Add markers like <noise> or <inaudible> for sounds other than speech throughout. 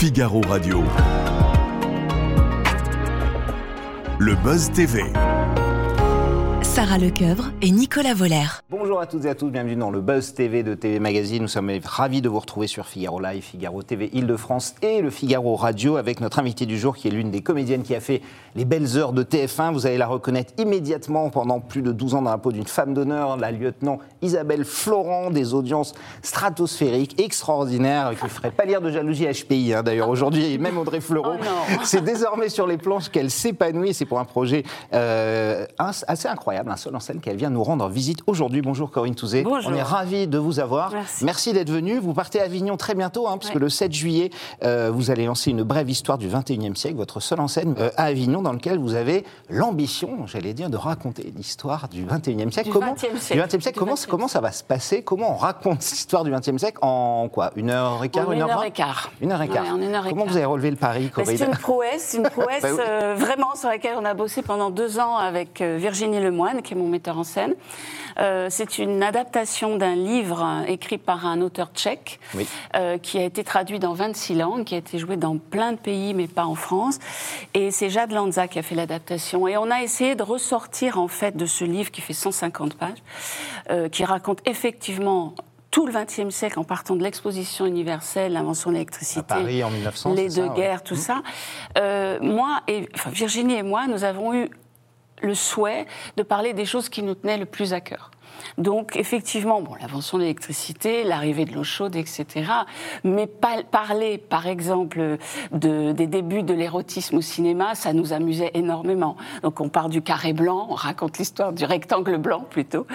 Figaro Radio. Le Buzz TV. Sarah Lecoeuvre et Nicolas Voller. Bonjour à toutes et à tous, bienvenue dans le Buzz TV de TV Magazine. Nous sommes ravis de vous retrouver sur Figaro Live, Figaro TV Île-de-France et le Figaro Radio avec notre invitée du jour qui est l'une des comédiennes qui a fait les belles heures de TF1. Vous allez la reconnaître immédiatement pendant plus de 12 ans dans la peau d'une femme d'honneur, la lieutenant Isabelle Florent, des audiences stratosphériques, extraordinaires, qui ferait pas lire de jalousie HPI hein, d'ailleurs aujourd'hui, et même Audrey Fleurot. <laughs> c'est désormais sur les planches qu'elle s'épanouit. C'est pour un projet euh, assez incroyable, un seul en scène qu'elle vient nous rendre visite aujourd'hui. Bonjour Corinne Touzé. Bonjour. On est ravis de vous avoir. Merci, d'être venue. Vous partez à Avignon très bientôt, hein, puisque le 7 juillet, euh, vous allez lancer une brève histoire du 21e siècle, votre seule en scène euh, à Avignon, dans lequel vous avez l'ambition, j'allais dire, de raconter l'histoire du 21e siècle. Du comment, 20e siècle. Du 20e siècle. Comment, comment ça va se passer? Comment on raconte l'histoire du 20e siècle en quoi? Une heure et quart En Une heure et quart. Une heure et quart. Ouais, en une heure et Comment quart. vous avez relevé le pari, Bah, Corinne? C'est une prouesse, une <laughs> prouesse Bah oui. euh, vraiment sur laquelle on a bossé pendant deux ans avec Virginie Lemoine, qui est mon metteur en scène. Euh, c'est une adaptation d'un livre écrit par un auteur tchèque, Oui. euh, qui a été traduit dans 26 langues, qui a été joué dans plein de pays, mais pas en France. Et c'est Jade Lanza qui a fait l'adaptation. Et on a essayé de ressortir en fait de ce livre qui fait 150 pages, euh, qui raconte effectivement tout le XXe siècle en partant de l'exposition universelle, l'invention de l'électricité, À Paris en 1900, les deux ça, ouais. guerres, tout ça. Euh, moi et enfin, Virginie et moi, nous avons eu le souhait de parler des choses qui nous tenaient le plus à cœur. Donc, effectivement, bon, l'invention de l'électricité, l'arrivée de l'eau chaude, etc. Mais pas- parler, par exemple, de- des débuts de l'érotisme au cinéma, ça nous amusait énormément. Donc, on part du carré blanc, on raconte l'histoire du rectangle blanc, plutôt,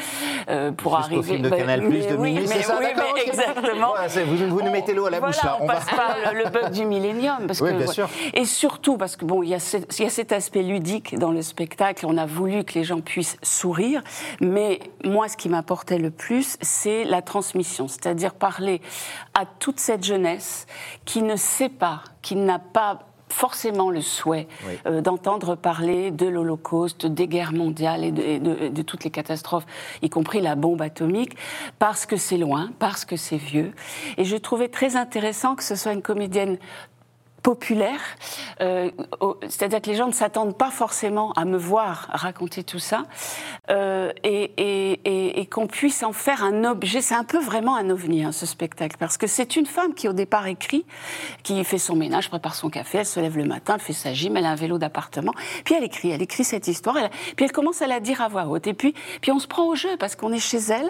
euh, pour arriver... film de Ben, Canal+, mais de oui, minuit, c'est ça oui, D'accord, exactement. Voilà, vous- nous mettez l'eau à la Voilà, bouche, là. On, On va- passe par le, <laughs> le bug du millénium. Parce Oui, que, bien sûr. Et surtout, parce que bon, il y, y a cet aspect ludique dans le spectacle. On a voulu que les gens puissent sourire. Mais moi, ce qui m'apportait le plus, c'est la transmission. C'est-à-dire parler à toute cette jeunesse qui ne sait pas, qui n'a pas forcément le souhait Oui. euh, d'entendre parler de l'Holocauste, des guerres mondiales et de, et de- et de toutes les catastrophes, y compris la bombe atomique, parce que c'est loin, parce que c'est vieux. Et je trouvais très intéressant que ce soit une comédienne populaire, euh, c'est-à-dire que les gens ne s'attendent pas forcément à me voir raconter tout ça, euh, et, et- et- et qu'on puisse en faire un objet. C'est un peu vraiment un ovni, hein, ce spectacle, parce que c'est une femme qui au départ écrit, qui fait son ménage, prépare son café, elle se lève le matin, elle fait sa gym, elle a un vélo d'appartement, puis elle écrit, elle écrit cette histoire, elle- puis elle commence à la dire à voix haute, et puis, puis on se prend au jeu, parce qu'on est chez elle,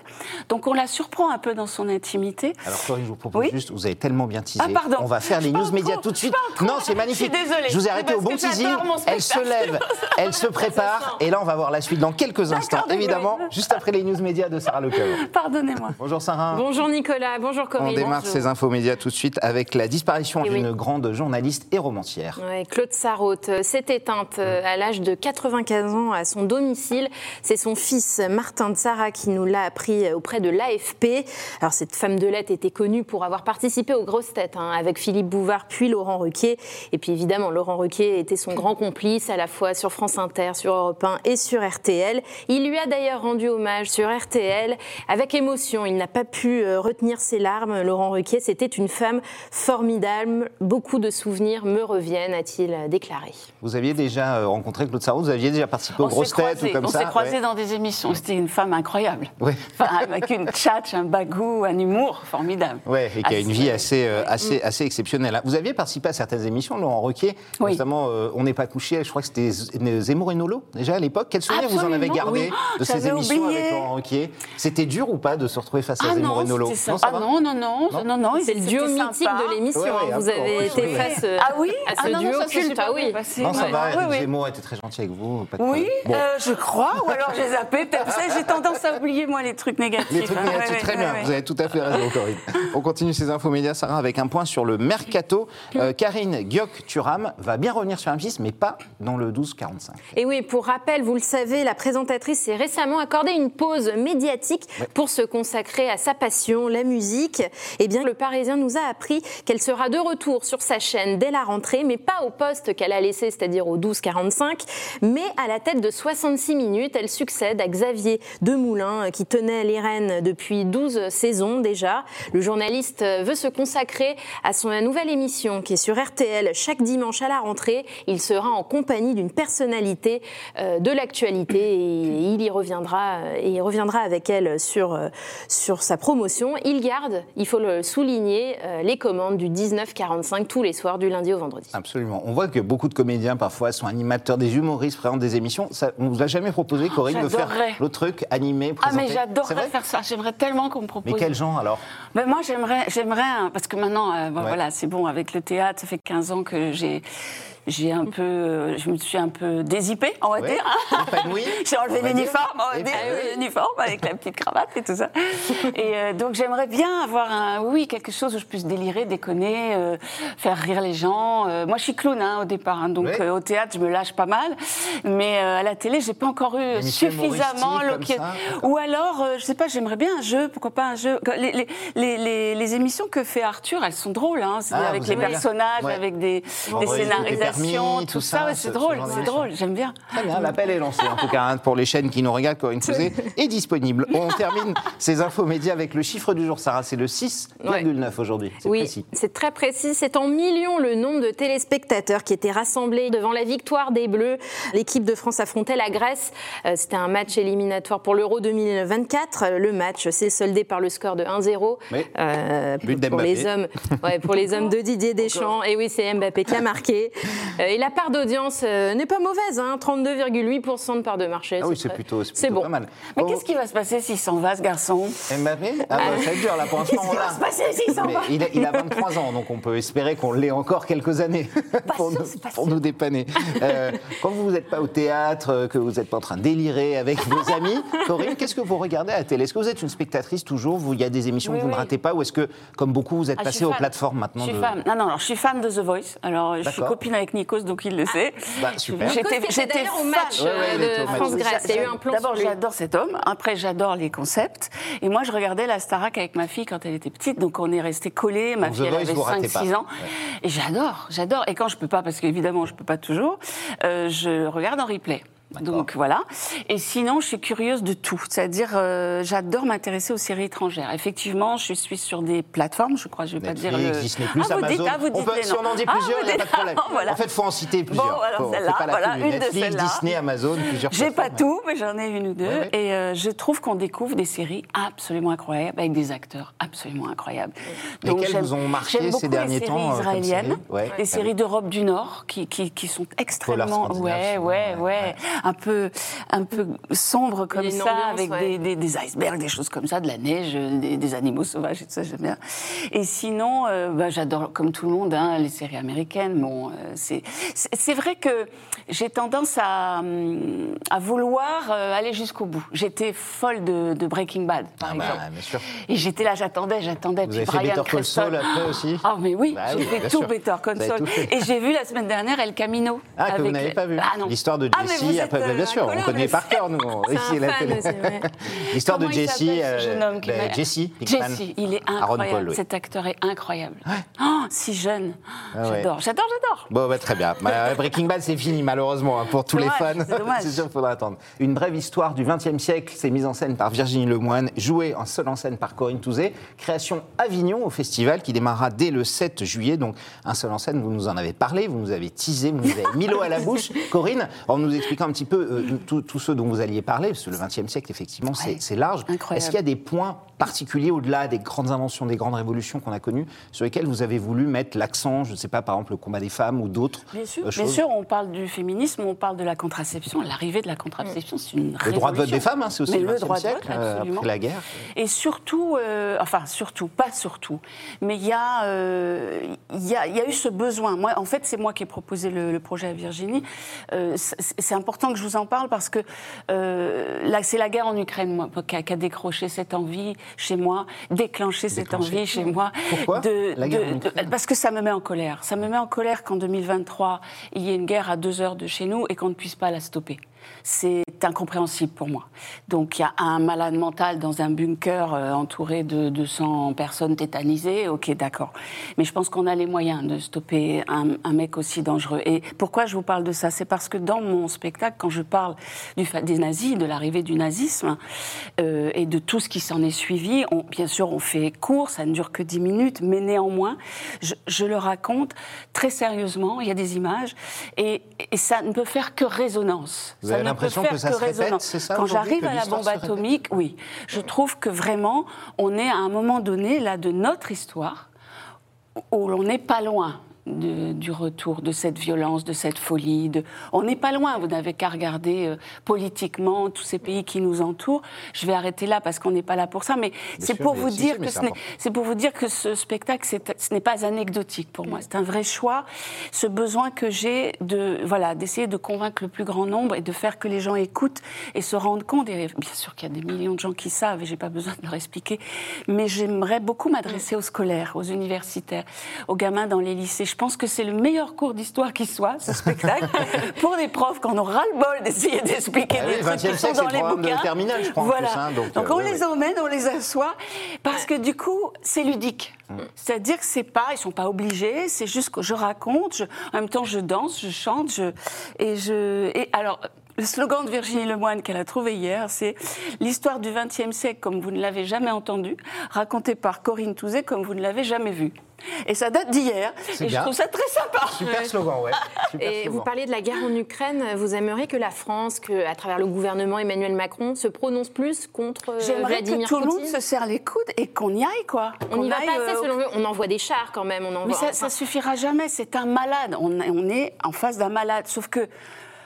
donc on la surprend un peu dans son intimité. Alors Corinne, je vous propose Oui juste, vous avez tellement bien teasé. Ah, pardon. On va faire les Je news médias tout de suite. Non, c'est magnifique. Je suis désolée. Je vous ai arrêté au bon teasing. Elle se lève, elle se <laughs> prépare, et là on va voir la suite dans quelques instants, évidemment, juste après les news médias de Sarah Lecoeur. Pardonnez-moi. Bonjour Sarah. Bonjour Nicolas, bonjour On Corinne. démarre Bonjour. ces infos médias tout de suite avec la disparition Eh oui. d'une grande journaliste et romancière. Ouais, Claude Sarraute euh, s'est éteinte euh, à l'âge de 95 ans à son domicile. C'est son fils Martin de Sarah qui nous l'a appris euh, auprès de l'AFP. Alors cette femme de lettres était connue pour avoir participé aux grosses têtes hein, avec Philippe Bouvard puis Laurent Ruquier. Et puis évidemment, Laurent Ruquier était son grand complice à la fois sur France Inter, sur Europe 1 et sur RTL. Il lui a d'ailleurs rendu hommage sur RTL avec émotion. Il n'a pas pu euh, retenir ses larmes. Laurent Ruquier, c'était une femme formidable. Beaucoup de souvenirs me reviennent, a-t-il déclaré. Vous aviez déjà euh, rencontré Claude Sarraute, vous aviez déjà participé aux On grosses têtes croisés, ou comme on ça s'est croisés ouais. dans des émissions. C'était une femme incroyable. Ouais. Enfin, avec une tchatch, un bagou, un humour formidable. Ouais, et qui a une vie assez, euh, assez, assez exceptionnelle. Vous aviez participé à certaines émissions, Laurent Roquier, Oui. notamment euh, On n'est pas couché, je crois que c'était Zemmour et Nolo, déjà à l'époque. Quel souvenir vous en avez gardé oui. de ces J'avais émissions oublié. avec Laurent Roquier C'était dur ou pas de se retrouver face à Ah Zemmour non, et Nolo? ça ah non, non, non, Non non, non, C'est le duo sympa. mythique de l'émission. Ouais, ouais, hein. Vous avez été face euh, Ah oui? à Ah ce non, non, duo culte. Ah oui. passé. Non, ça va. Zemmour était très gentil avec vous. Oui, euh, je crois, ou alors j'ai zappé. J'ai tendance à oublier, moi, les trucs négatifs. Les trucs hein. négatifs, très bien, vous avez tout à fait raison, Corinne. On continue ces infos médias, Sarah, avec un point sur le mercato. Euh, Karine Guioc-Turam va bien revenir sur M6, mais pas dans le 12-45. Et oui, pour rappel, vous le savez, la présentatrice s'est récemment accordé une pause médiatique pour se consacrer à sa passion, la musique. Eh bien, le Parisien nous a appris qu'elle sera de retour sur sa chaîne dès la rentrée, mais pas au poste qu'elle a laissé, c'est-à-dire au 12-45, mais à la tête de 66 minutes. Elle succède à Xavier Demoulin, qui tenait les rênes depuis 12 saisons déjà. Le journaliste veut se consacrer à son nouvelle émission qui est sur sur RTL chaque dimanche à la rentrée. Il sera en compagnie d'une personnalité euh, de l'actualité et il y reviendra et il reviendra avec elle sur, euh, sur sa promotion. Il garde, il faut le souligner, euh, les commandes du 19-45 tous les soirs du lundi au vendredi. Absolument. On voit que beaucoup de comédiens parfois sont animateurs, des humoristes, présentent des émissions. Ça, on vous a jamais proposé, Corinne, de faire l'autre truc, animer, Ah présenter mais j'adorerais faire ça. J'aimerais tellement qu'on me propose. Mais quel genre alors? Ben, moi, j'aimerais, parce que maintenant, euh, Ouais. voilà, c'est bon, avec le théâtre, ça fait 15 ans que j'ai. J'ai un peu, je me suis un peu dézippée, on va Ouais. dire. <laughs> J'ai enlevé l'uniforme, l'uniforme avec la petite cravate et tout ça. Et euh, donc j'aimerais bien avoir un, oui, quelque chose où je puisse délirer, déconner, euh, faire rire les gens. Euh, moi, je suis clown hein, au départ, hein, donc Ouais. au théâtre, je me lâche pas mal, mais à la télé, j'ai pas encore eu suffisamment l'occasion. Ou alors, je sais pas, j'aimerais bien un jeu, pourquoi pas un jeu. Les, les, les, émissions que fait Arthur, elles sont drôles, hein, Ah, avec les personnages, Ouais. avec des, Bon, des scénarisations, permis, tout tout ça, ça, ouais, ce- c'est ce drôle, c'est drôle, j'aime bien. Très bien, l'appel est lancé en tout cas hein, pour les chaînes qui nous regardent. Corinne Touzé <laughs> est disponible. On termine ces infos médias avec le chiffre du jour, Sarah. C'est le 6,9 aujourd'hui. C'est Oui, précis. c'est très précis. C'est en millions le nombre de téléspectateurs qui étaient rassemblés devant la victoire des Bleus. L'équipe de France affrontait la Grèce. Euh, C'était un match éliminatoire pour l'Euro 2024. Euh, Le match s'est soldé par le score de 1-0 Oui. euh, pour les hommes, ouais, pour les <laughs> hommes de Didier Deschamps. Et oui, c'est Mbappé qui a marqué. Euh, Et la part d'audience euh, n'est pas mauvaise, hein, 32,8% de part de marché. Ah oui, c'est plutôt, c'est c'est plutôt bon. pas mal. Mais Oh, qu'est-ce qui va se passer s'il s'en va, ce garçon? Mbappé ah, bah, Ça va être dur là pour l'instant. Qu'est-ce qui va se passer s'il s'en va? il, a, il a 23 ans, donc on peut espérer qu'on l'ait encore quelques années pour, sûr, nous, c'est pas pour sûr. nous dépanner. Euh, quand vous n'êtes pas au théâtre, que vous n'êtes pas en train de délirer avec vos amis, Corinne, qu'est-ce que vous regardez à la télé? Est-ce que vous êtes une spectatrice toujours? Il y a des émissions Oui, que vous ne ratez pas Ou est-ce que, comme beaucoup, vous êtes Ah, passé aux fan. plateformes maintenant Je suis de- fan. Non, non, alors, je suis fan de The Voice. Alors, je suis copine avec Nikos, donc il le sait. Bah, super. D'ailleurs au match Ouais, ouais, euh, de. France-Grèce. Il y a eu un plan D'abord, j'adore cet homme. Après, j'adore les concepts. Et moi, je regardais la Starac avec ma fille quand elle était petite. Donc, on est resté collés. Ma fille, elle avait vous ratez 5-6 pas. ans. Et j'adore, j'adore. Et quand je peux pas, parce qu'évidemment, je peux pas toujours, euh, je regarde en replay. Donc voilà. Et sinon, je suis curieuse de tout. C'est-à-dire, euh, j'adore m'intéresser aux séries étrangères. Effectivement, je suis sur des plateformes. Je crois, je vais pas dire le. Disney+, ah, vous Amazon. dites, ah, vous on dites peut, les si on en dit Ah, plusieurs, il n'y a pas de dites- problème. <laughs> voilà. En fait, il faut en citer plusieurs. Bon, alors celle-là, voilà, une de Netflix, celles-là. Disney, Amazon, plusieurs J'ai pas tout, mais j'en ai une ou deux. Ouais, ouais. Et euh, je trouve qu'on découvre des séries absolument incroyables, avec des acteurs absolument incroyables. Lesquelles vous ont marqué ces derniers les temps, séries euh, israéliennes, séries Ouais. les Ah séries d'Europe du Nord, qui, sont extrêmement... ouais, ouais. ouais. Un peu, un peu sombre comme ça, ambiance, avec ouais. des, des, des icebergs, des choses comme ça, de la neige, des, des animaux sauvages et tout ça, j'aime bien. Et sinon, euh, bah, j'adore, comme tout le monde, hein, les séries américaines. Bon, euh, c'est vrai que j'ai tendance à, hum, à vouloir euh, aller jusqu'au bout. J'étais folle de, de Breaking Bad, par Ah bah, exemple. bien sûr. Et j'étais là, j'attendais, j'attendais. Vous Puis avez fait Brian Better Call. Saul après aussi? Ah, mais oui, Bah j'ai oui, fait bien tout sûr. Better Call Saul. fait. Et j'ai vu la semaine dernière El Camino. Ah, que vous n'avez pas vu Ah, non. L'histoire de Ah, mais Jesse, vous après, êtes, bah, bien sûr, on connaît par cœur, nous, ici, la télé. <laughs> L'histoire de Jesse, euh, jeune homme qui bah, Jesse Pinkman. Jesse, il est incroyable. Paul, oui. Cet acteur est incroyable. Oh, si jeune. Ah ouais. J'adore, j'adore, j'adore. Bon, bah, très bien. Bah, <laughs> Breaking Bad, c'est fini, malheureusement, hein, pour tous les fans. c'est dommage. <laughs> c'est sûr qu'il faudra attendre. Une brève histoire du XXe siècle, c'est mise en scène par Virginie Lemoine, jouée en seule en scène par Corinne Touzé. Création Avignon au festival qui démarrera dès le 7 juillet. Donc, un seul en scène, vous nous en avez parlé, vous nous avez teasé, vous nous avez mis l'eau à la bouche. Corinne, en nous expliquant un petit peu euh, tous ceux dont vous alliez parler, parce que le XXe siècle, effectivement, c'est Ouais. c'est large. Est-ce qu'il y a des points particuliers au-delà des grandes inventions, des grandes révolutions qu'on a connues, sur lesquels vous avez voulu mettre l'accent, je ne sais pas, par exemple, le combat des femmes ou d'autres Bien sûr, euh, bien choses sûr, on parle du féminisme, on parle de la contraception. L'arrivée de la contraception, c'est une Le droit de vote révolution. des femmes, hein, c'est aussi Mais le le 20e droit de siècle, vote, euh, absolument. après la guerre. Et surtout, euh, enfin surtout, pas surtout, mais il y, a, euh, y, a, y a eu ce besoin. Moi, en fait, c'est moi qui ai proposé le, le projet à Virginie. Euh, c'est important que je vous en parle parce que euh, là, c'est la guerre en Ukraine moi, qui, a, qui a décroché cette envie chez moi, déclenché cette envie chez moi. Pourquoi de, La guerre en de- de- Ukraine Parce que ça me met en colère. Ça me met en colère qu'en 2023, il y ait une guerre à deux heures de chez nous et qu'on ne puisse pas la stopper. C'est incompréhensible pour moi. Donc il y a un malade mental dans un bunker euh, entouré de 200 personnes tétanisées, ok d'accord. Mais je pense qu'on a les moyens de stopper un, mec aussi dangereux. Et pourquoi je vous parle de ça? C'est parce que dans mon spectacle, quand je parle des nazis, de l'arrivée du nazisme euh, et de tout ce qui s'en est suivi, bien sûr on fait court, ça ne dure que 10 minutes, mais néanmoins, je, le raconte très sérieusement, il y a des images, et, ça ne peut faire que résonance. Avez l'impression que ça se répète, c'est ça Quand j'arrive à la bombe atomique, oui, je trouve que vraiment, on est à un moment donné, là, de notre histoire, où l'on n'est pas loin du retour de cette violence, de cette folie. De... On n'est pas loin, vous n'avez qu'à regarder euh, politiquement tous ces pays qui nous entourent. Je vais arrêter là parce qu'on n'est pas là pour ça, mais c'est pour, vous dire que c'est pour vous dire que ce spectacle, ce n'est pas anecdotique pour moi. C'est un vrai choix. Ce besoin que j'ai de voilà d'essayer de convaincre le plus grand nombre et de faire que les gens écoutent et se rendent compte. Et bien sûr qu'il y a des millions de gens qui savent et j'ai pas besoin de leur expliquer, mais j'aimerais beaucoup m'adresser aux scolaires, aux universitaires, aux gamins dans les lycées je pense que c'est le meilleur cours d'histoire qui soit, ce spectacle, <laughs> pour des profs qu'on aura le bol d'essayer d'expliquer ah des trucs qui sont dans les bouquins. De terminale, je crois, voilà. donc, donc on les emmène, on les assoit, parce que du coup, c'est ludique. Mm. C'est-à-dire que c'est pas, ils sont pas obligés, c'est juste que je raconte, en même temps je danse, je chante, je, et je, et alors le slogan de Virginie Lemoine qu'elle a trouvé hier, c'est l'histoire du XXe siècle comme vous ne l'avez jamais entendu, racontée par Corinne Touzet comme vous ne l'avez jamais vu. Et ça date d'hier, et je trouve ça très sympa. Super slogan, ouais. <laughs> et vous parliez de la guerre en Ukraine. Vous aimeriez que la France, que, à travers le gouvernement Emmanuel Macron, se prononce plus contre euh, J'aimerais que tout le monde se serre les coudes et qu'on y aille, quoi. On n'y va pas assez, selon vous. On envoie des chars quand même. On Mais ça, ça suffira jamais. C'est un malade. On, on est en face d'un malade. Sauf que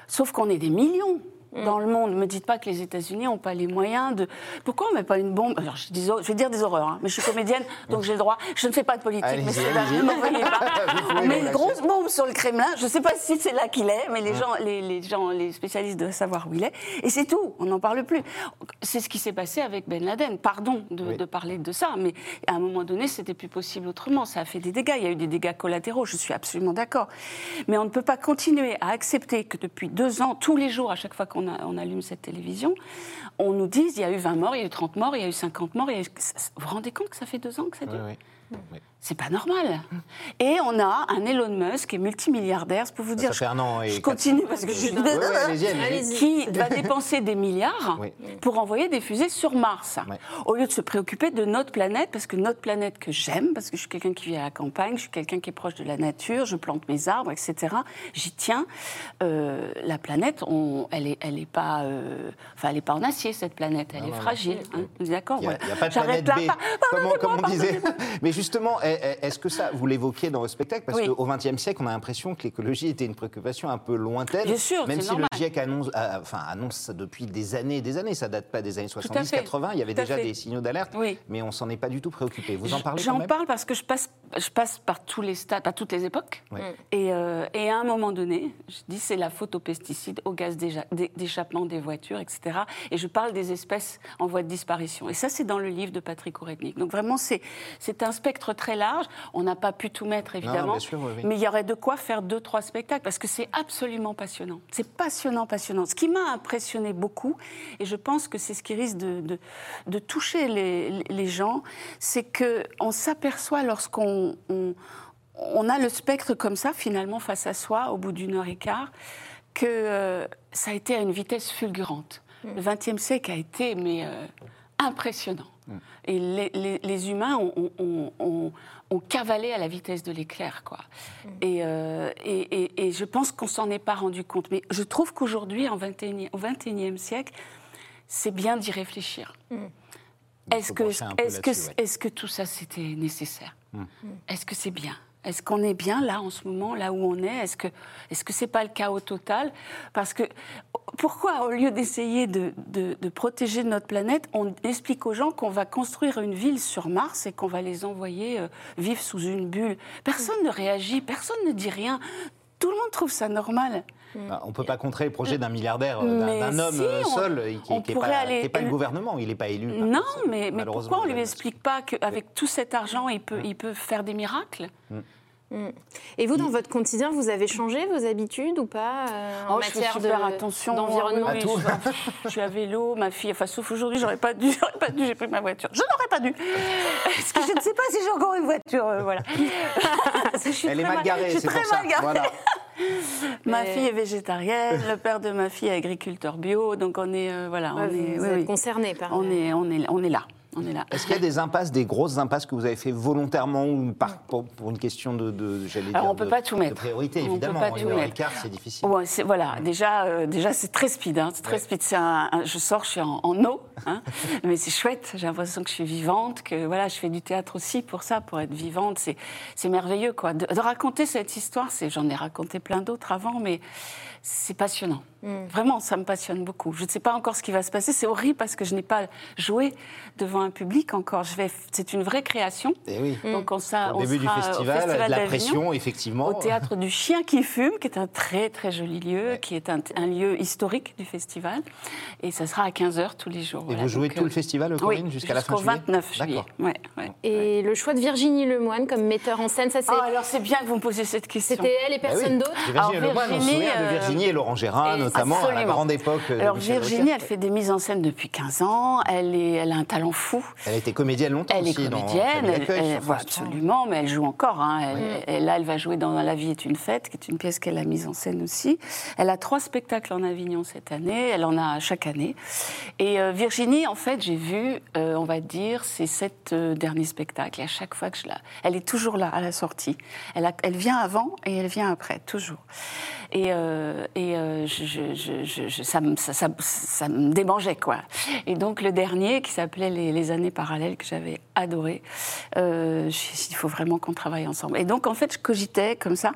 Sauf qu'on est des millions dans le monde. Ne me dites pas que les États-Unis n'ont pas les moyens de. Pourquoi on ne met pas une bombe? Alors, je, dis, je, vais dire des horreurs, hein, mais je suis comédienne, donc j'ai le droit. Je ne fais pas de politique, mais c'est là, ne m'envoyez pas. <laughs> mais une grosse bombe sur le Kremlin, je ne sais pas si c'est là qu'il est, mais les gens, les, les, gens, les spécialistes doivent savoir où il est. Et c'est tout, on n'en parle plus. C'est ce qui s'est passé avec Ben Laden. Pardon de, de, parler de ça, mais à un moment donné, c'était plus possible autrement. Ça a fait des dégâts. Il y a eu des dégâts collatéraux, je suis absolument d'accord. Mais on ne peut pas continuer à accepter que depuis deux ans, tous les jours, à chaque fois qu'on on allume cette télévision, on nous dit il y a eu 20 morts, il y a eu 30 morts, il y a eu 50 morts. Vous vous rendez compte que ça fait deux ans que ça dure? C'est pas normal. Et on a un Elon Musk qui est multimilliardaire, pour vous dire. Ça fait un an et je continue parce que je suis qui va dépenser des milliards pour envoyer des fusées sur Mars, au lieu de se préoccuper de notre planète, parce que notre planète que j'aime, parce que je suis quelqu'un qui vit à la campagne, je suis quelqu'un qui est proche de la nature, je plante mes arbres, etc. J'y tiens. Euh, la planète, on, elle est, elle est pas, euh, enfin, elle est pas en acier cette planète, elle est fragile. Hein, d'accord? Il n'y a, pas de planète B, comme, on disait. Mais justement. Est-ce que ça, vous l'évoquiez dans votre spectacle Parce qu'au XXe siècle, on a l'impression que l'écologie était une préoccupation un peu lointaine. Bien sûr, Même si le GIEC annonce, enfin, annonce ça depuis des années et des années, ça date pas des années 70-80, il y avait déjà des signaux d'alerte, mais on s'en est pas tout préoccupé. Vous en parlez J'en parle parce que je passe, je passe par tous les stades, à toutes les époques. Et, euh, et, à un moment donné, je dis c'est la faute aux pesticides, au gaz d'échappement des voitures, etc. Et je parle des espèces en voie de disparition. Et ça, c'est dans le livre de Patrick Ourednik. Donc vraiment, c'est un spectre très large. On n'a pas pu tout mettre, évidemment. Mais il y aurait de quoi faire deux, trois spectacles, parce que c'est absolument passionnant. C'est passionnant, passionnant. Ce qui m'a impressionné beaucoup, et je pense que c'est ce qui risque de, de, toucher les, les gens, c'est qu'on s'aperçoit lorsqu'on on, a le spectre comme ça, finalement, face à soi, au bout d'une heure et quart, que euh, ça a été à une vitesse fulgurante. Mm. Le XXe siècle a été, mais euh, impressionnant. Mm. Et les, les, humains ont, ont, ont, cavalé à la vitesse de l'éclair, quoi. Mm. Euh, et, et, et, je pense qu'on s'en est pas rendu compte. Mais je trouve qu'aujourd'hui, au XXIe siècle, c'est bien d'y réfléchir. Mm. Est-ce que, est-ce que, est-ce que tout ça c'était nécessaire? Est-ce que c'est bien? Est-ce qu'on est bien là en ce moment, là où on est? Est-ce que est-ce que c'est pas le chaos total? Parce que pourquoi, au lieu d'essayer de, de, protéger notre planète, on explique aux gens qu'on va construire une ville sur Mars et qu'on va les envoyer euh, vivre sous une bulle? Personne ne réagit, personne ne dit rien. Tout le monde trouve ça normal. Bah, on ne peut pas contrer le projet d'un milliardaire, d'un homme euh, seul, qui n'est pas, pas, le gouvernement, il n'est pas élu. Non, mais, mais pourquoi on ne lui explique pas qu'avec tout cet argent, il peut, il peut faire des miracles? Mm. Et vous, dans votre quotidien, vous avez changé vos habitudes ou pas euh, en Oh, je fais matière super de- attention d'environnement Oui, je, je suis à vélo, ma fille, enfin sauf aujourd'hui, j'aurais pas dû, <laughs> j'aurais pas dû, j'ai pris ma voiture. Je n'aurais pas dû. Parce que je ne sais pas si j'ai encore une voiture, euh, voilà. <laughs> Je suis Elle est mal garée, Je suis c'est très pour ça. mal garée. Voilà. <laughs> Ma Mais- fille est végétarienne, le père de ma fille est agriculteur bio, donc on est, euh, voilà, Ouais, on vous, est, vous oui, êtes oui. concerné par. on est, on est, on est là, on est là. Est-ce qu'il y a des impasses, des grosses impasses que vous avez fait volontairement ou par, pour, pour une question de, de j'allais Alors, dire, on peut de- pas tout de mettre. priorité, On peut évidemment. pas tout mettre. quart, c'est difficile. Ouais, voilà, déjà, euh, déjà c'est très speed, hein, c'est très Ouais. speed. C'est un- un- je sors, je suis en, en eau, hein, <laughs> mais c'est chouette. J'ai l'impression que je suis vivante, que voilà, je fais du théâtre aussi pour ça, pour être vivante. C'est, c'est merveilleux, quoi. De, de raconter cette histoire, c'est, j'en ai raconté plein d'autres avant, mais c'est passionnant. Vraiment, ça me passionne beaucoup. Je ne sais pas encore ce qui va se passer. C'est horrible parce que je n'ai pas joué devant un public encore. Je vais, c'est une vraie création. Eh oui. Donc on, ça, Au on début du sera au festival, Festival de la pression, effectivement. au théâtre du Chien qui fume, qui est un très très joli lieu, qui est un, un lieu historique du festival. Et ça sera à 15h tous les jours. Et voilà. vous jouez Donc, tout le euh, festival, Corinne, oui, jusqu'à la fin jusqu'au juillet 29 juillet. D'accord. Ouais, ouais. Et le choix de Virginie Lemoine comme metteur en scène, ça c'est. Ah, alors c'est bien que vous me posiez cette question. C'était elle et Bah oui. personne d'autre Virginie Lemoine, on se de euh, Virginie et Laurent Gérard, notamment à la absolument. grande époque. de Alors Virginie, elle fait des mises en scène depuis 15 ans. Elle, est, elle a un talent fou. Elle a été comédienne longtemps Elle est aussi dans comédienne, Famille elle, elle- 3. absolument, mais elle joue encore. hein. Elle- là, elle va jouer dans La vie est une fête, qui est une pièce qu'elle a mise en scène aussi. Elle a trois spectacles en Avignon cette année, elle en a chaque année. Et euh, Virginie, en fait, j'ai vu, euh, on va dire, ces sept euh, derniers spectacles. Et à chaque fois que je la... Elle est toujours là, à la sortie. Elle, a- elle vient avant et elle vient après, toujours. Et, euh, et euh, je- je- je- je- je- ça, me- ça, ça- ça me démangeait, quoi. Et donc, le dernier, qui s'appelait les, Les années parallèles, que j'avais adoré, euh, il faut vraiment qu'on travaille ensemble. Et donc, en fait, je cogitais comme ça.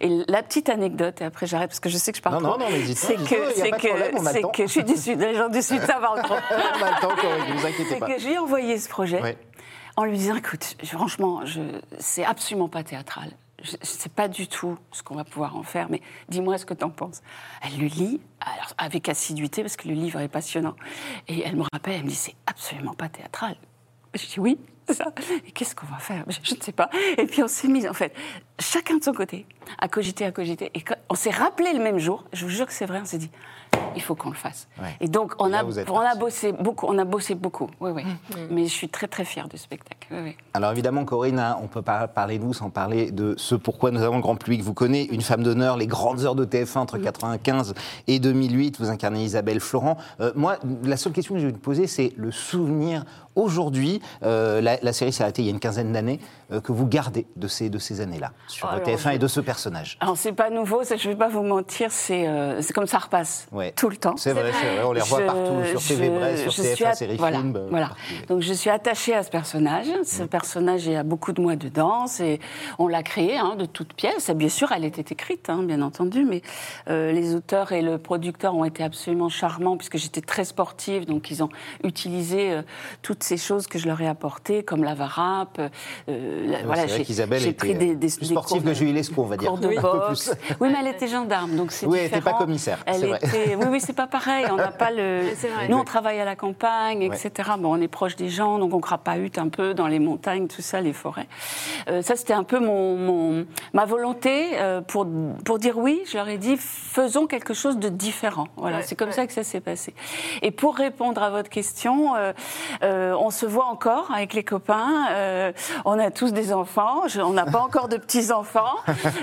Et la petite anecdote, et après j'arrête, parce que je sais que je parle Non, trop. non, non, mais C'est que, c'est que, c'est que je suis du Sud, les gens du Sud, ça parle trop. <laughs> On a le temps, ne vous inquiétez C'est pas. que je lui ai envoyé ce projet Ouais. en lui disant écoute, franchement, je, c'est absolument pas théâtral. Je ne sais pas du tout ce qu'on va pouvoir en faire, mais dis-moi ce que tu en penses. Elle le lit avec assiduité, parce que le livre est passionnant. Et elle me rappelle, elle me dit c'est absolument pas théâtral. Je dis oui, c'est ça. Et qu'est-ce qu'on va faire? Je, je ne sais pas. Et puis on s'est mis, en fait, chacun de son côté, à cogiter, à cogiter. Et on s'est rappelé le même jour, je vous jure que c'est vrai, on s'est dit il faut qu'on le fasse. Ouais. Et donc on Et là, a, on a bossé beaucoup, on a bossé beaucoup. Oui, oui. Mais je suis très très fière du spectacle. Oui, oui. Alors évidemment, Corinne, hein, on peut pas parler de vous sans parler de ce pourquoi nous avons le grand public vous connaît. Une femme d'honneur, les grandes heures de TF1 entre 95 et 2008. Vous incarnez Isabelle Florent. Euh, moi, la seule question que je vais vous poser, c'est le souvenir aujourd'hui. euh, la, la série s'est arrêtée il y a une quinzaine d'années euh, que vous gardez de ces de ces années-là sur Oh, alors, TF1 et de ce personnage? Alors c'est pas nouveau, ça, je vais pas vous mentir, c'est euh, c'est comme ça repasse Ouais. Tout le temps. C'est vrai, vrai, on les revoit Je- partout sur TV Brest, sur je TF1 suis at- série voilà, film. Voilà. Donc je suis attachée à ce personnage. Ce Mm. personnage, il y a beaucoup de moi dedans. Et on l'a créé hein, de toutes pièces. Et bien sûr, elle était écrite, hein, bien entendu, mais euh, les auteurs et le producteur ont été absolument charmants puisque j'étais très sportive. Donc ils ont utilisé euh, toutes ces choses que je leur ai apportées, comme la varap. euh, la- voilà, j'ai- pris des, des, plus des sportive cours que Julie Lescaut, on va dire. <laughs> Un peu plus. Oui, mais elle était gendarme, donc c'est Oui, elle différent. était pas commissaire, c'est vrai. était- Oui, oui, c'est pas pareil. On n'a pas le. <laughs> Nous, on travaille à la campagne, etc. Bon, on est proche des gens, donc on crapahute un peu dans les montagnes, tout ça, les forêts. Euh, ça, c'était un peu mon, mon- ma volonté euh, pour pour dire oui. Je leur ai dit faisons quelque chose de différent. Voilà, Ouais, c'est comme ouais. ça que ça s'est passé. Et pour répondre à votre question, euh, euh, on se voit encore avec les copains. euh, on a tous des enfants. Je- on n'a pas <laughs> encore de petits enfants,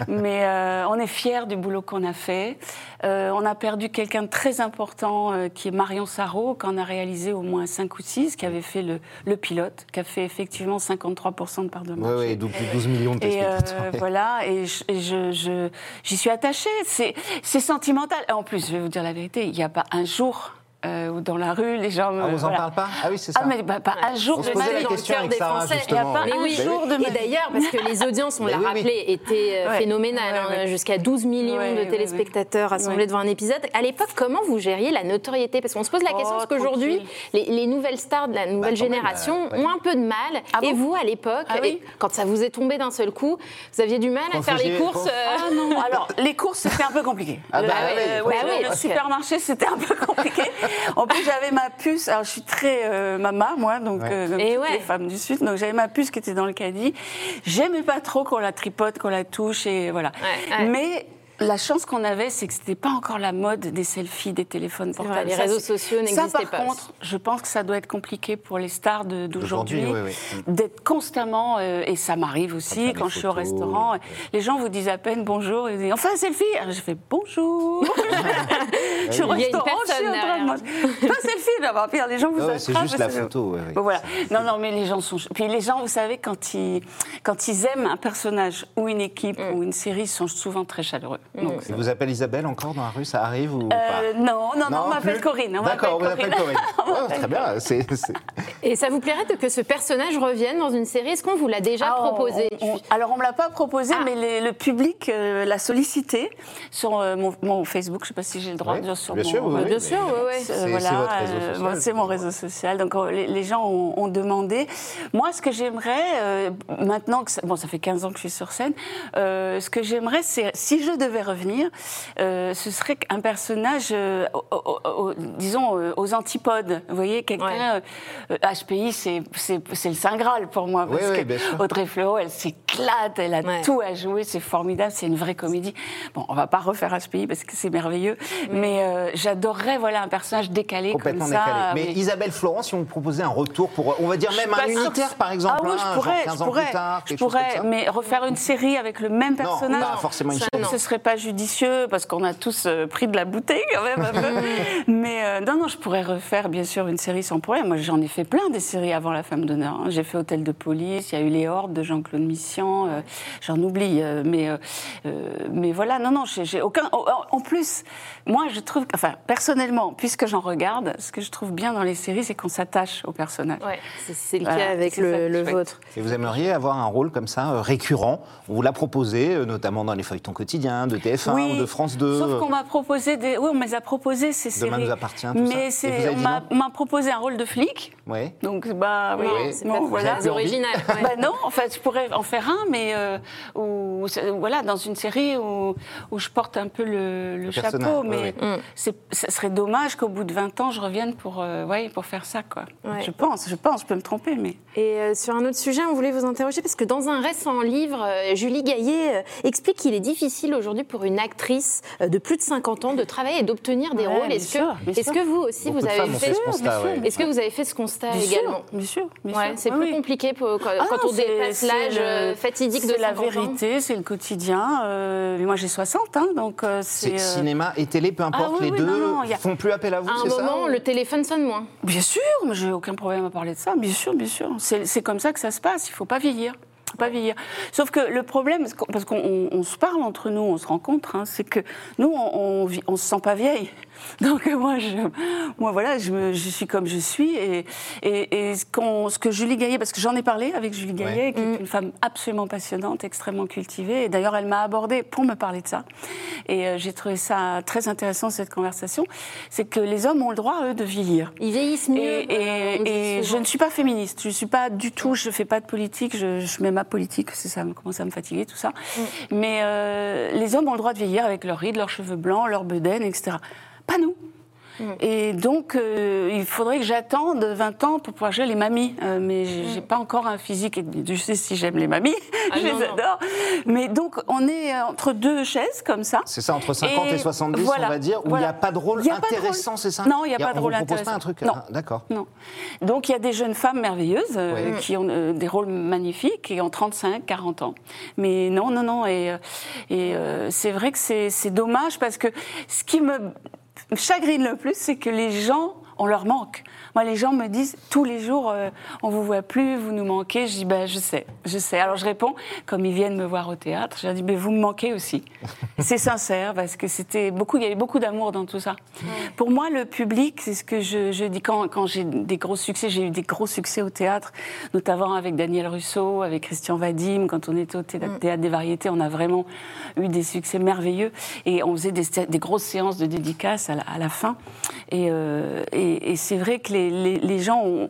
mais euh, on est fiers du boulot qu'on a fait. Euh, on a perdu quelqu'un de très important euh, qui est Marion Sarrault, qu'on a réalisé au moins 5 ou 6, qui avait fait le, le pilote, qui a fait effectivement 53% de part de Oui, marché. oui, plus de 12 millions de Et euh, téléspectateurs. voilà, et je- et je- je- j'y suis attachée. C'est c'est sentimental. En plus, je vais vous dire la vérité, il n'y a pas un jour euh, où dans la rue, les gens me. Ah, on vous en parle pas? Ah oui, c'est ça. Ah, mais bah, pas un jour On se de posait ma la vie. dans le question cœur avec des Sarah. Il y a pas un oui, jour de ma et d'ailleurs, parce que les audiences, on l'a oui, oui. rappelé, étaient euh, Ouais. phénoménales. Ouais, hein, ouais. Jusqu'à 12 millions Ouais, de téléspectateurs Ouais. devant un épisode. À l'époque, comment vous gériez la notoriété? Parce qu'on se pose la Oh, question, parce qu'aujourd'hui, les, les nouvelles stars de la nouvelle quand même, génération euh, ouais. ont un peu de mal. Ah et bon? vous, à l'époque, Ah quand ça vous est tombé d'un seul coup, vous aviez du mal à faire les courses Ah non, alors les courses c'était un peu compliqué. Ah bah Le- bah supermarché c'était un peu compliqué. <laughs> On fait, j'avais ma puce. Alors, je suis très euh, mama, moi, donc Ouais. euh, Et ouais. les femmes du Sud. Donc, j'avais ma puce qui était dans le caddie. J'aimais pas trop qu'on la tripote, qu'on la touche, et voilà. Ouais, ouais. Mais la chance qu'on avait, c'est que c'était pas encore la mode des selfies, des téléphones vrai, portables. les Ça, réseaux c'est- sociaux Ça, n'existaient par pas. contre, je pense que ça doit être compliqué pour les stars d'aujourd'hui, oui, oui. d'être constamment, euh, et ça m'arrive aussi quand je suis au restaurant, ouais. les gens vous disent à peine bonjour, ils disent, enfin un selfie? Alors, Je fais bonjour <laughs> Je suis au Il y a une restaurant, je suis en train de manger. Pas selfie d'abord, puis les gens vous Ah ouais, c'est juste la photo, ouais. Bon, voilà. Non, non, mais les gens sont. Puis les gens, vous savez, quand ils, quand ils aiment un personnage ou une équipe Mm. ou une série, ils sont souvent très chaleureux. Donc, Il vous appelle Isabelle encore dans la rue, ça arrive ou euh, pas? non, non, non, on m'appelle Corinne. D'accord, <laughs> on vous m'appelle appelle Corinne. Oh, très bien, <laughs> Et ça vous plairait de- que ce personnage revienne dans une série? Est-ce qu'on vous l'a déjà Ah, on- proposé? on- on- alors, on me l'a pas proposé, Ah. mais les- le public euh, l'a sollicité sur euh, mon, mon Facebook. Je sais pas si j'ai le droit Oui, de dire sur bien mon. sûr, oui, oui, bien sûr, ouais. C'est- c'est voilà, euh, c'est mon réseau social. Donc les, les gens ont, ont demandé. Moi, ce que j'aimerais, euh, maintenant que ça, bon, ça fait 15 ans que je suis sur scène, euh, ce que j'aimerais, c'est si je devais revenir, euh, ce serait un personnage, euh, au- au- au- disons, euh, aux antipodes. Vous voyez, quelqu'un. euh, HPI, c'est le saint graal pour moi Oui, parce oui, que bien sûr. Audrey Fleurot, elle s'éclate, elle a Ouais. tout à jouer, c'est formidable, c'est une vraie comédie. Bon, on va pas refaire HPI parce que c'est merveilleux, mais euh, j'adorerais voilà un personnage décalé complètement comme ça. décalé. Mais avec- Isabelle Florent, si on vous proposait un retour pour, on va dire Je même un unitaire que- par exemple, ah oui, hein, je genre pourrais, 15 je ans pourrais, plus tard, je quelque chose comme pourrais, mais refaire une série avec le même Non, personnage, pas forcément une ça, série. non. ce serait pas judicieux parce qu'on a tous euh, pris de la bouteille quand même un peu. <laughs> mais euh, non, non, je pourrais refaire bien sûr une série sans problème. Moi, j'en ai fait plein des séries avant La Femme d'honneur. hein. J'ai fait Hôtel de police, il y a eu Les Hordes de Jean-Claude Mission, euh, j'en oublie, euh, mais mais voilà, non, non, j'ai j'ai aucun. En en plus, moi, je trouve, enfin, personnellement, puisque j'en regarde, ce que je trouve bien dans les séries, c'est qu'on s'attache au personnage. Ouais, c'est- c'est le Voilà, cas avec le, le vôtre. Et vous aimeriez avoir un rôle comme ça, récurrent? On vous l'a proposé, notamment dans les feuilletons quotidiens de TF1 ou de France 2. Sauf qu'on m'a proposé des. Oui, on me les a proposé ces Demain séries. nous appartient, tout ça. Mais Et vous c'est- avez on m'a proposé un rôle de flic. Ouais. Donc, bah oui. Oui, c'est pas voilà. original. ouais. <laughs> Bah non, en fait, je pourrais en faire un, mais euh, où, voilà, dans une série où, où je porte un peu le, le Le chapeau. personnage, Mais ouais, c'est ça serait dommage qu'au bout de 20 ans, je revienne pour, euh, ouais, pour faire ça, quoi. Ouais. Je pense, je pense, je peux me tromper, mais. Et euh, sur un autre sujet, on voulait vous interroger parce que dans un récent livre, euh, Julie Gaillet euh, explique qu'il est difficile aujourd'hui pour une actrice euh, de plus de 50 ans de travailler et d'obtenir des Ouais, rôles. Est-ce que, sûr. que vous aussi Beaucoup vous avez fait, fait ce constat, ouais. Est-ce que vous avez fait ce constat Bien également bien sûr. Ouais, c'est plus oui. compliqué pour- quand, Ah quand on dépasse l'âge euh, fatidique de C'est la 50 ans. vérité, c'est le quotidien. euh, moi, j'ai 60, hein, donc euh, c'est. Euh, cinéma et télé, peu importe, Ah oui, les oui, deux non, non, a- font plus appel à vous, À un moment, le téléphone sonne moins. Bien sûr, mais j'ai aucun problème à parler de ça. Bien sûr, bien sûr. C'est c'est comme ça que ça se passe. Il faut pas vieillir. Pas vieillir. Sauf que le problème, parce qu'on on- on se parle entre nous, on se rencontre, hein, c'est que nous, on, on se sent pas vieille. <laughs> Donc euh, moi, je, moi voilà, je, me- je suis comme je suis. Et, et, et ce, que Julie Gaillet, parce que j'en ai parlé avec Julie Gaillet, qui est une femme absolument passionnante, extrêmement cultivée. Et d'ailleurs, elle m'a abordée pour me parler de ça. Et euh, j'ai trouvé ça très intéressant cette conversation. C'est que les hommes ont le droit eux de vieillir. Ils vieillissent mieux. Et, euh, et- et je ne suis pas féministe. Je ne suis pas du tout. Je fais pas de politique. Je, je mets ma politique. C'est ça me commence à me fatiguer tout ça. Mm. Mais euh, les hommes ont le droit de vieillir avec leurs rides, leurs cheveux blancs, leurs bedaines, etc. Pas nous. Mm. Et donc, euh, il faudrait que j'attende 20 ans pour pouvoir jouer les mamies. Euh, mais j'ai j'ai pas encore un physique. Et je sais si j'aime les mamies. Ah <laughs> je non, les non. adore. Mais donc, on est euh, entre deux chaises comme ça. C'est ça, entre 50 et, Et 70, voilà, on va dire, où il n'y voilà. a pas de rôle Il y a pas de intéressant, rôle. c'est ça? Non, il n'y a pas de rôle vous propose intéressant. pas un truc Non. ah, D'accord. Non. Donc il y a des jeunes femmes merveilleuses euh, Oui. qui ont euh, des rôles magnifiques et ont 35, 40 ans. Mais non, non, non. Et, et c'est vrai que c'est dommage parce que ce qui me chagrine le plus, c'est que les gens, on leur manque. Moi, les gens me disent tous les jours, euh, on vous voit plus, vous nous manquez. Je dis, ben, je sais, je sais. Alors je réponds, comme ils viennent me voir au théâtre, je leur dis, ben, vous me manquez aussi. <laughs> c'est sincère parce que c'était beaucoup, il y avait beaucoup d'amour dans tout ça. Pour moi, le public, c'est ce que je, je dis quand, quand j'ai des gros succès. J'ai eu des gros succès au théâtre, notamment avec Daniel Russo, avec Christian Vadim. Quand on était au thé- théâtre des variétés, on a vraiment eu des succès merveilleux et on faisait des, des grosses séances de dédicaces à la, à la fin. Et, euh, et- et c'est vrai que les, les- les gens ont,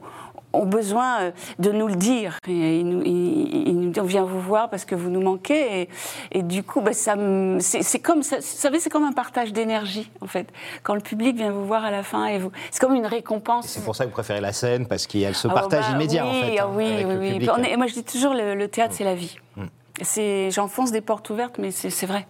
ont besoin euh, de nous le dire. Et ils nous, ils- ils nous disent on vient vous voir parce que vous nous manquez. Et, et du coup, bah, ça c'est comme, ça- vous savez, c'est comme un partage d'énergie en fait. Quand le public vient vous voir à la fin et vous, c'est comme une récompense. C'est pour ça que vous préférez la scène, parce qu'il y a ce Ah, partage bah, immédiat, oui, en fait. ah hein, oui, avec oui, le oui. public. Mm. On est- moi, je dis toujours, le, le théâtre, c'est la vie. C'est, j'enfonce des portes ouvertes, mais c'est c'est vrai.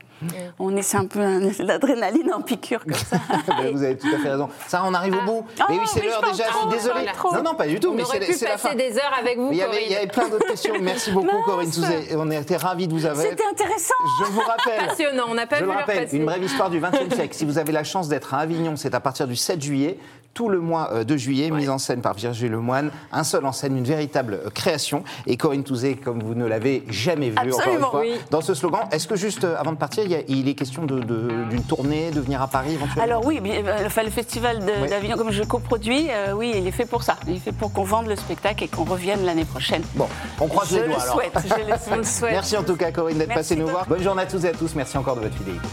On est, c'est un peu <laughs> l'adrénaline en piqûre comme ça. <laughs> Ben, Vous avez tout à fait raison. Ça, on arrive au bout. Ah, mais oui, c'est mais je l'heure déjà, je suis je désolé. parle trop. Non, non, pas du tout, On mais aurait c'est pu c'est la fin. des heures avec vous, Il y, avait, il y avait plein d'autres questions. <laughs> Merci beaucoup. Corinne Touzet. On était ravis de vous avoir. C'était intéressant. Je vous rappelle. Passionnant, on n'a pas Je vu le rappelle, une brève histoire du XXe siècle. Si vous avez la chance d'être à Avignon, c'est à partir du 7 juillet. Tout le mois euh, de juillet, mise en scène par Virgile Lemoine, un seul en scène, une véritable euh, création. Et Corinne Touzet, comme vous ne l'avez jamais vu, encore une fois, oui. dans ce slogan. Est-ce que juste euh, avant de partir, il, est question de- de- d'une tournée, de venir à Paris éventuellement? Alors oui, enfin, le festival Oui. d'Avignon, comme je coproduis, euh, oui, il est fait pour ça. Il est fait pour qu'on vende le spectacle et qu'on revienne l'année prochaine. Bon, on croise je les le doigts alors. souhaite, je le <laughs> souhaite. Le. Merci en tout cas, Corinne, d'être passée nous voir. Bonne journée à tous et à tous. Merci encore de votre fidélité.